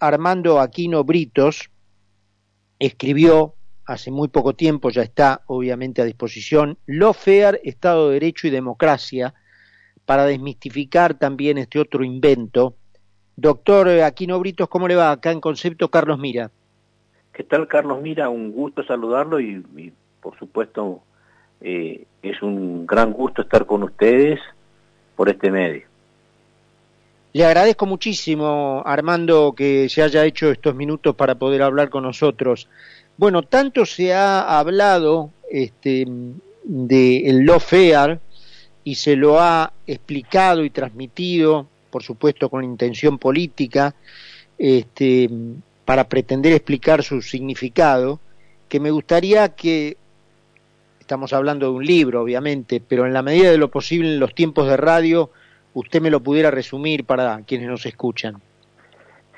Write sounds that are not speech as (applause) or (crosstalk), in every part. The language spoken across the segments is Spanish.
Armando Aquino Britos escribió hace muy poco tiempo, ya está obviamente a disposición, Lo Fair, Estado de Derecho y Democracia, para desmistificar también este otro invento. Doctor Aquino Britos, ¿cómo le va? Acá en concepto, Carlos Mira. ¿Qué tal, Carlos Mira? Un gusto saludarlo y, por supuesto, eh, es un gran gusto estar con ustedes por este medio. Le agradezco muchísimo, Armando, que se haya hecho estos minutos para poder hablar con nosotros. Bueno, tanto se ha hablado este, de el fair y se lo ha explicado y transmitido, por supuesto con intención política, este, para pretender explicar su significado, que me gustaría que, estamos hablando de un libro, obviamente, pero en la medida de lo posible en los tiempos de radio, usted me lo pudiera resumir para quienes nos escuchan.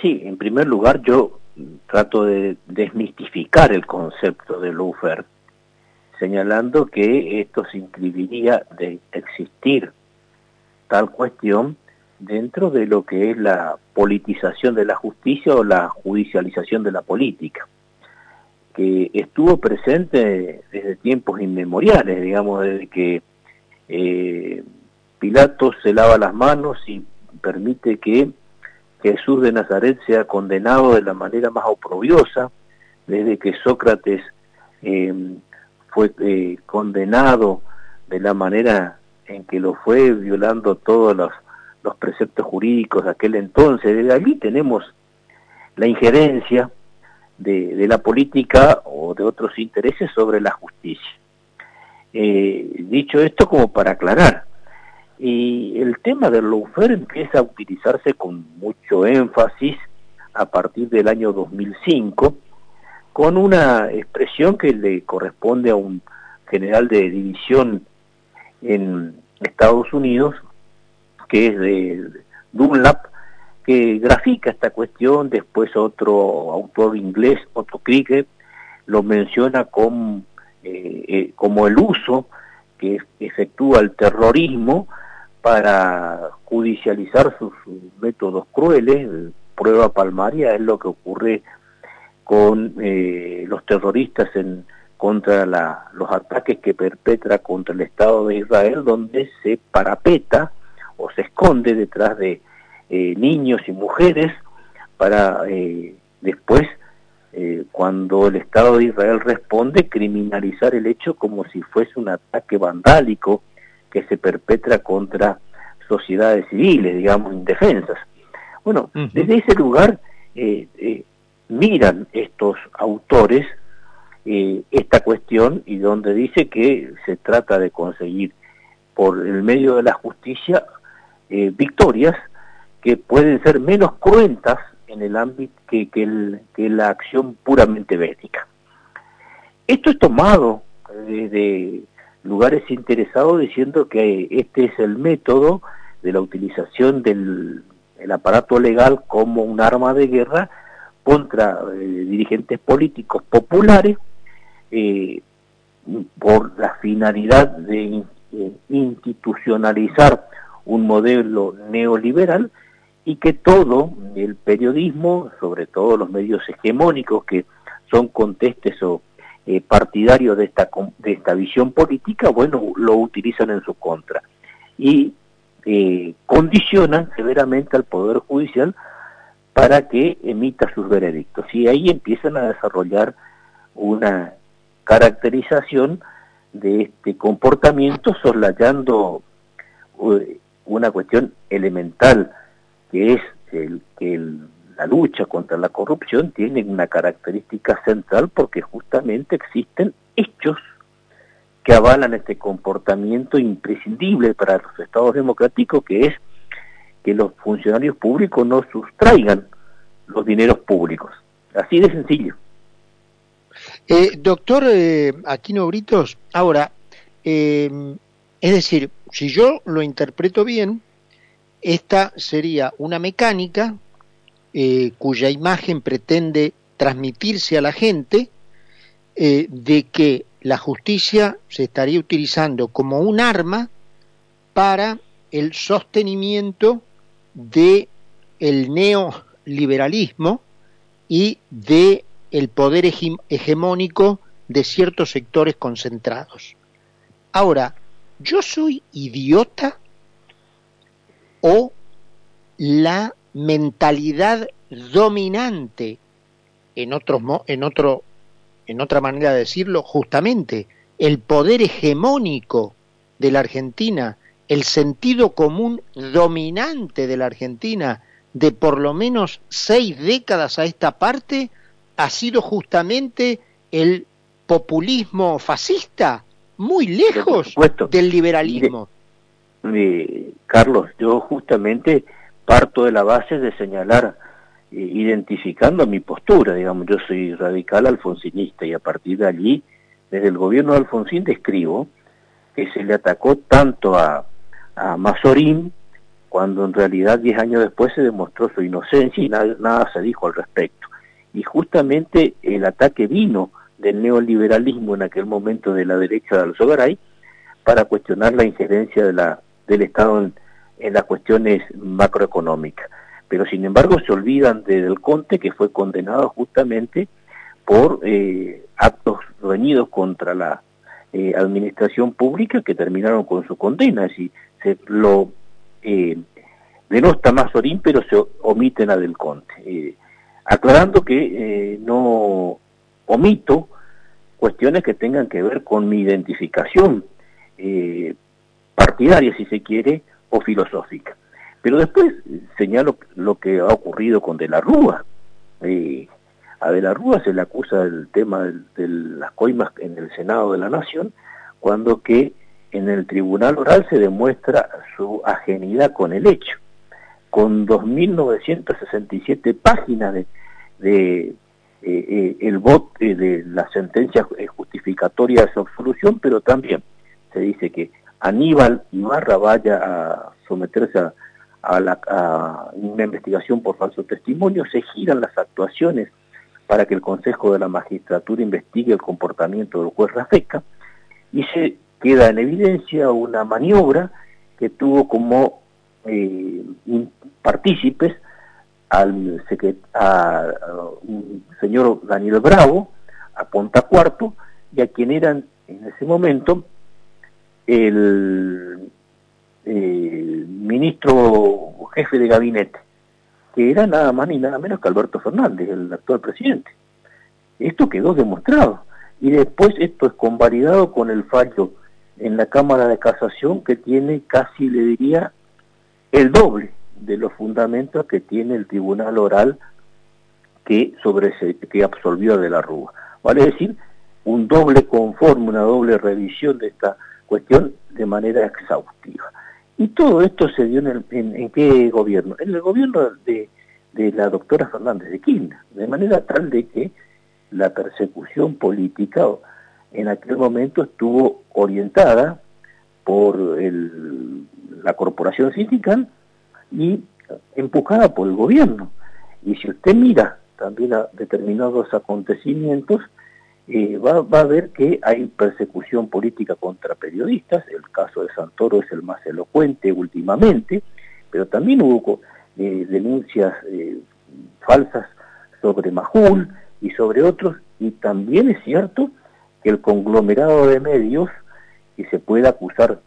Sí, en primer lugar yo trato de desmistificar el concepto de Lufer, señalando que esto se inscribiría de existir tal cuestión dentro de lo que es la politización de la justicia o la judicialización de la política, que estuvo presente desde tiempos inmemoriales, digamos, desde que eh, Pilatos se lava las manos y permite que Jesús de Nazaret sea condenado de la manera más oprobiosa, desde que Sócrates em, fue eh, condenado de la manera en que lo fue, violando todos los, preceptos jurídicos de aquel entonces. Desde allí tenemos la injerencia de, de, la política o de otros intereses sobre la justicia. Eh, dicho esto como para aclarar, y el tema del lawfare empieza a utilizarse con mucho énfasis a partir del año 2005, con una expresión que le corresponde a un general de división en Estados Unidos, que es de Dunlap, que grafica esta cuestión, después otro autor inglés, Otto Kriege, lo menciona como, eh, eh, como el uso que efectúa el terrorismo para judicializar sus, métodos crueles. Prueba palmaria es lo que ocurre con eh, los terroristas en contra los ataques que perpetra contra el Estado de Israel, donde se parapeta o se esconde detrás de eh, niños y mujeres para eh, después, cuando el Estado de Israel responde, criminalizar el hecho como si fuese un ataque vandálico que se perpetra contra sociedades civiles, digamos, indefensas. Bueno, desde ese lugar eh, eh, miran estos autores eh, esta cuestión y donde dice que se trata de conseguir por el medio de la justicia victorias que pueden ser menos cruentas en el ámbito que, que la acción puramente bélica. Esto es tomado desde lugares interesados diciendo que este es el método de la utilización del aparato legal como un arma de guerra contra eh, dirigentes políticos populares eh, por la finalidad de eh, institucionalizar un modelo neoliberal y que todo el periodismo, sobre todo los medios hegemónicos que son contestes o eh, partidarios de esta, de esta visión política, bueno, lo utilizan en su contra y eh, condicionan severamente al Poder Judicial para que emita sus veredictos. Y ahí empiezan a desarrollar una caracterización de este comportamiento soslayando eh, una cuestión elemental que es el que el la lucha contra la corrupción tiene una característica central porque justamente existen hechos que avalan este comportamiento imprescindible para los estados democráticos, que es que los funcionarios públicos no sustraigan los dineros públicos. Así de sencillo. Eh, doctor eh, Aquino Britos, ahora, eh, es decir, si yo lo interpreto bien, esta sería una mecánica eh, cuya imagen pretende transmitirse a la gente eh, de que la justicia se estaría utilizando como un arma para el sostenimiento de el neoliberalismo y de el poder hegemónico de ciertos sectores concentrados. Ahora, ¿yo soy idiota o la mentalidad dominante en otros en otro en otra manera de decirlo justamente el poder hegemónico de la Argentina el sentido común dominante de la Argentina de por lo menos seis décadas a esta parte ha sido justamente el populismo fascista, muy lejos del liberalismo. Carlos, yo justamente parto de la base de señalar, eh, identificando mi postura, digamos, yo soy radical alfonsinista y a partir de allí, desde el gobierno de Alfonsín describo que se le atacó tanto a, a Mazorín, cuando en realidad diez años después se demostró su inocencia y nada, nada se dijo al respecto. Y justamente el ataque vino del neoliberalismo en aquel momento de la derecha de Alzogaray para cuestionar la injerencia de la, del Estado en, en las cuestiones macroeconómicas. Pero sin embargo se olvidan de Del Conte que fue condenado justamente por eh, actos reñidos contra la eh, administración pública que terminaron con su condena. Decir, se lo eh, denosta Mazorín, pero se omiten a Del Conte. Eh, aclarando que no omito cuestiones que tengan que ver con mi identificación partidaria, si se quiere, o filosófica. Pero después señalo lo que ha ocurrido con De la Rúa. Eh, a De la Rúa se le acusa del tema de, las coimas en el Senado de la Nación, cuando que en el tribunal oral se demuestra su ajenidad con el hecho, con 2.967 páginas de, eh, eh, el voto de la sentencia justificatoria de su absolución, pero también se dice que Aníbal Ibarra vaya a someterse a, una investigación por falso testimonio, se giran las actuaciones para que el Consejo de la Magistratura investigue el comportamiento del juez Rafeca y se queda en evidencia una maniobra que tuvo como eh, partícipes al señor Daniel Bravo, a Ponta Cuarto, y a quien eran en ese momento el, ministro jefe de gabinete, que era nada más ni nada menos que Alberto Fernández, el actual presidente. Esto quedó demostrado. Y después esto es convalidado con el fallo en la Cámara de Casación que tiene casi, le diría, el doble de los fundamentos que tiene el Tribunal Oral que, sobre que absolvió de la Rúa. Vale decir, un doble conforme, una doble revisión de esta cuestión de manera exhaustiva. Y todo esto se dio en, en, qué gobierno? En el gobierno de, de la doctora Fernández de Kirchner, de manera tal de que la persecución política en aquel momento estuvo orientada por el, la corporación sindical y empujada por el gobierno. Y si usted mira también a determinados acontecimientos, eh, va, a ver que hay persecución política contra periodistas, el caso de Santoro es el más elocuente últimamente, pero también hubo eh, denuncias eh, falsas sobre Majul y sobre otros, y también es cierto que el conglomerado de medios que se puede acusar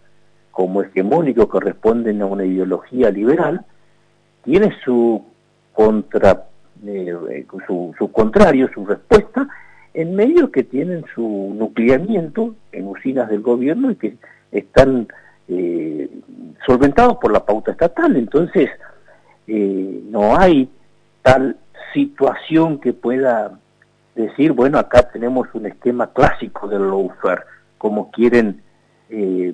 como hegemónico que responden a una ideología liberal, tiene su contra su contrario, su respuesta, en medios que tienen su nucleamiento en usinas del gobierno y que están eh, solventados por la pauta estatal. Entonces, eh, no hay tal situación que pueda decir, bueno, acá tenemos un esquema clásico del lawfare, como quieren eh,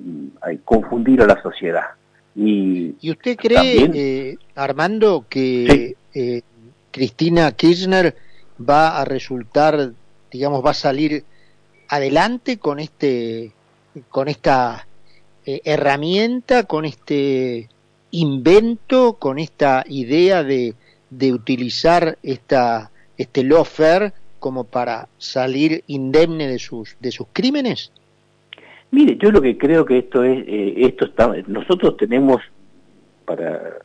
confundir a la sociedad. Y, ¿Y usted cree, Armando, que Cristina Kirchner va a resultar digamos, va a salir adelante con este con esta eh, herramienta, con este invento, con esta idea de, de utilizar esta, este lawfare como para salir indemne de sus, de sus crímenes? Mire, yo lo que creo que esto es, eh, esto está, nosotros tenemos, para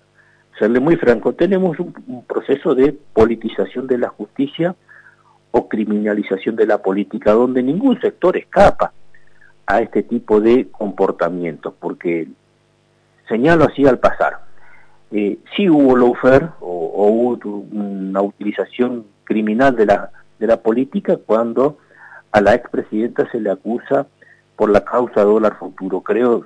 serle muy franco, tenemos un, proceso de politización de la justicia o criminalización de la política, donde ningún sector escapa a este tipo de comportamientos, porque señalo así al pasar, eh, sí hubo lawfare o, hubo una utilización criminal de la, de la política cuando a la expresidenta se le acusa por la causa dólar futuro. Creo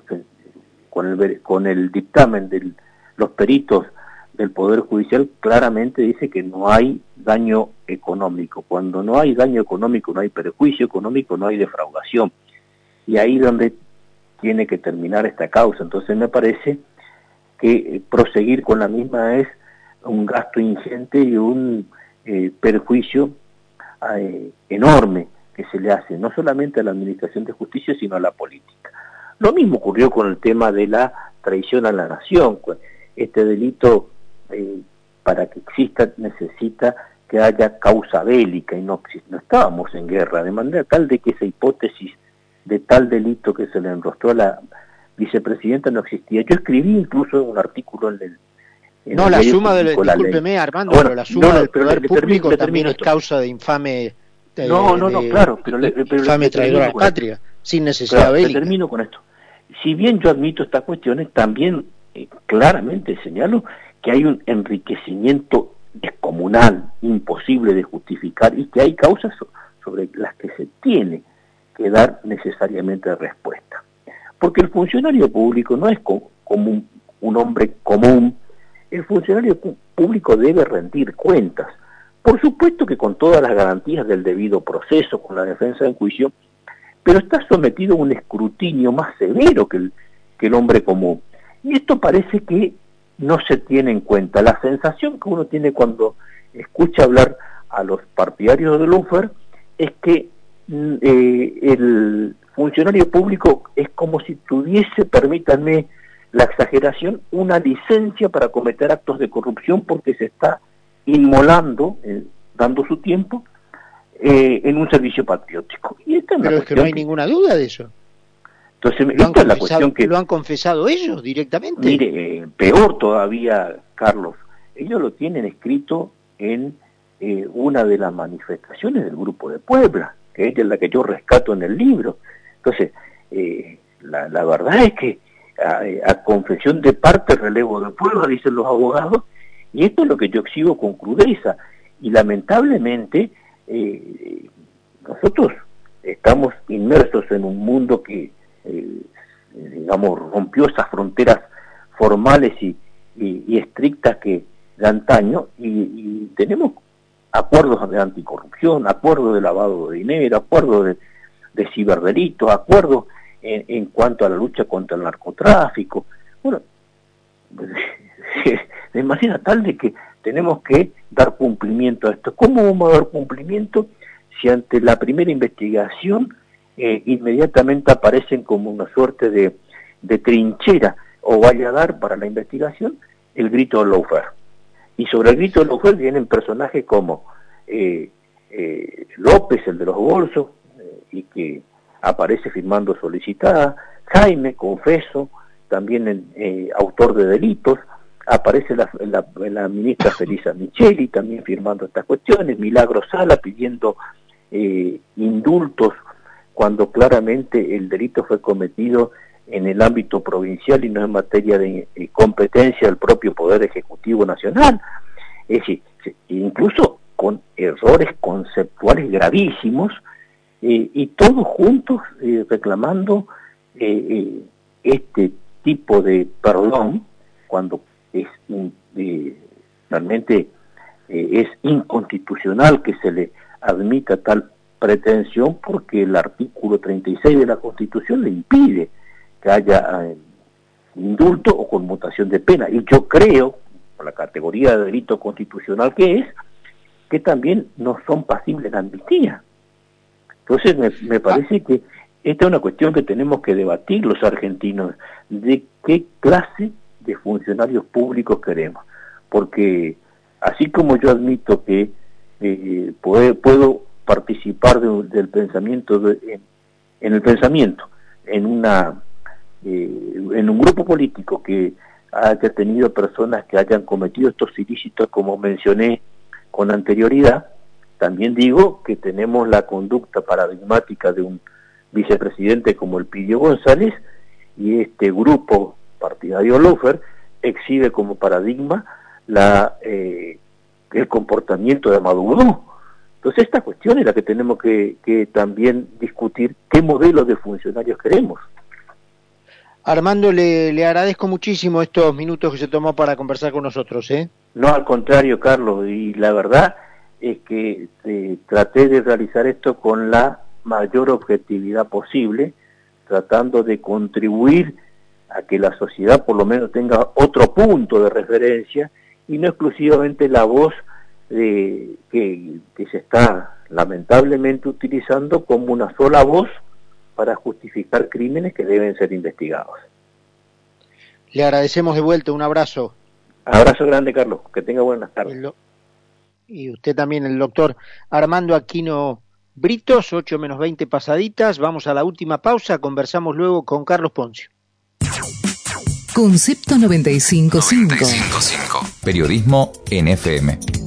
con el, con el dictamen de los peritos del Poder Judicial claramente dice que no hay daño económico. Cuando no hay daño económico, no hay perjuicio económico, no hay defraudación. Y ahí es donde tiene que terminar esta causa. Entonces me parece que eh, proseguir con la misma es un gasto ingente y un eh, perjuicio eh, enorme que se le hace no solamente a la Administración de Justicia, sino a la política. Lo mismo ocurrió con el tema de la traición a la nación. Este delito eh, para que exista necesita que haya causa bélica y no, no estábamos en guerra, de manera tal de que esa hipótesis de tal delito que se le enrostró a la vicepresidenta no existía. Yo escribí incluso un artículo en el... no, la suma del... Discúlpeme, Armando, pero la suma del poder público también es causa de infame... no, no, no, claro, pero... infame traidor a la patria, sin necesidad bélica. Termino con esto. Si bien yo admito estas cuestiones, también eh, claramente señalo que hay un enriquecimiento descomunal, imposible de justificar, y que hay causas sobre las que se tiene que dar necesariamente respuesta. Porque el funcionario público no es como un, hombre común, el funcionario público debe rendir cuentas. Por supuesto que con todas las garantías del debido proceso, con la defensa en juicio, pero está sometido a un escrutinio más severo que el, que el hombre común. Y esto parece que no se tiene en cuenta. La sensación que uno tiene cuando escucha hablar a los partidarios de Lufer es que mm, eh, el funcionario público es como si tuviese, permítanme la exageración, una licencia para cometer actos de corrupción porque se está inmolando, eh, dando su tiempo, eh, en un servicio patriótico. Y esta Pero es que no hay ninguna duda de eso. Entonces, ¿Lo esta es la cuestión que... ¿Lo han confesado ellos directamente? Mire, eh, peor todavía, Carlos, ellos lo tienen escrito en eh, una de las manifestaciones del Grupo de Puebla, que es la que yo rescato en el libro. Entonces, eh, la, la, verdad es que a, confesión de parte relevo de Puebla, dicen los abogados, y esto es lo que yo exhibo con crudeza. Y lamentablemente, nosotros estamos inmersos en un mundo que eh, digamos, rompió esas fronteras formales y, estrictas que de antaño y, tenemos acuerdos de anticorrupción, acuerdos de lavado de dinero, acuerdos de, de ciberdelitos, acuerdos en, cuanto a la lucha contra el narcotráfico. Bueno, (laughs) de manera tal de que tenemos que dar cumplimiento a esto. ¿Cómo vamos a dar cumplimiento si ante la primera investigación eh, inmediatamente aparecen como una suerte de, trinchera o vaya a dar para la investigación el grito de Lofer. Y sobre el grito de Lofer vienen personajes como eh, eh, López, el de los bolsos, y que aparece firmando solicitada, Jaime, confeso, también autor de delitos, aparece la, la, ministra (coughs) Felisa Micheli también firmando estas cuestiones, Milagro Sala pidiendo indultos cuando claramente el delito fue cometido en el ámbito provincial y no en materia de, competencia del propio Poder Ejecutivo Nacional. Es decir, incluso con errores conceptuales gravísimos eh, y todos juntos eh, reclamando eh, este tipo de perdón cuando es realmente es inconstitucional que se le admita tal pretensión porque el artículo 36 de la Constitución le impide que haya eh, indulto o conmutación de pena. Y yo creo, por la categoría de delito constitucional que es, que también no son pasibles de amnistía. Entonces me, me parece que esta es una cuestión que tenemos que debatir los argentinos, de qué clase de funcionarios públicos queremos. Porque así como yo admito que eh, puedo participar del pensamiento, en, el pensamiento, en, una, eh, en un grupo político que haya tenido personas que hayan cometido estos ilícitos como mencioné con anterioridad. También digo que tenemos la conducta paradigmática de un vicepresidente como el Pillo González y este grupo partidario Lofer exhibe como paradigma la, eh, el comportamiento de Maduro. Entonces esta cuestión es la que tenemos que, que también discutir qué modelo de funcionarios queremos. Armando, le, le, agradezco muchísimo estos minutos que se tomó para conversar con nosotros. ¿eh? No, al contrario, Carlos, y la verdad es que eh, traté de realizar esto con la mayor objetividad posible, tratando de contribuir a que la sociedad por lo menos tenga otro punto de referencia y no exclusivamente la voz de, que, que se está lamentablemente utilizando como una sola voz para justificar crímenes que deben ser investigados. Le agradecemos de vuelta, un abrazo. Abrazo grande, Carlos, que tenga buenas tardes. Y usted también, el doctor Armando Aquino Britos, 8 menos 20 pasaditas. Vamos a la última pausa, conversamos luego con Carlos Poncio. Concepto 95.5. 95 Periodismo NFM.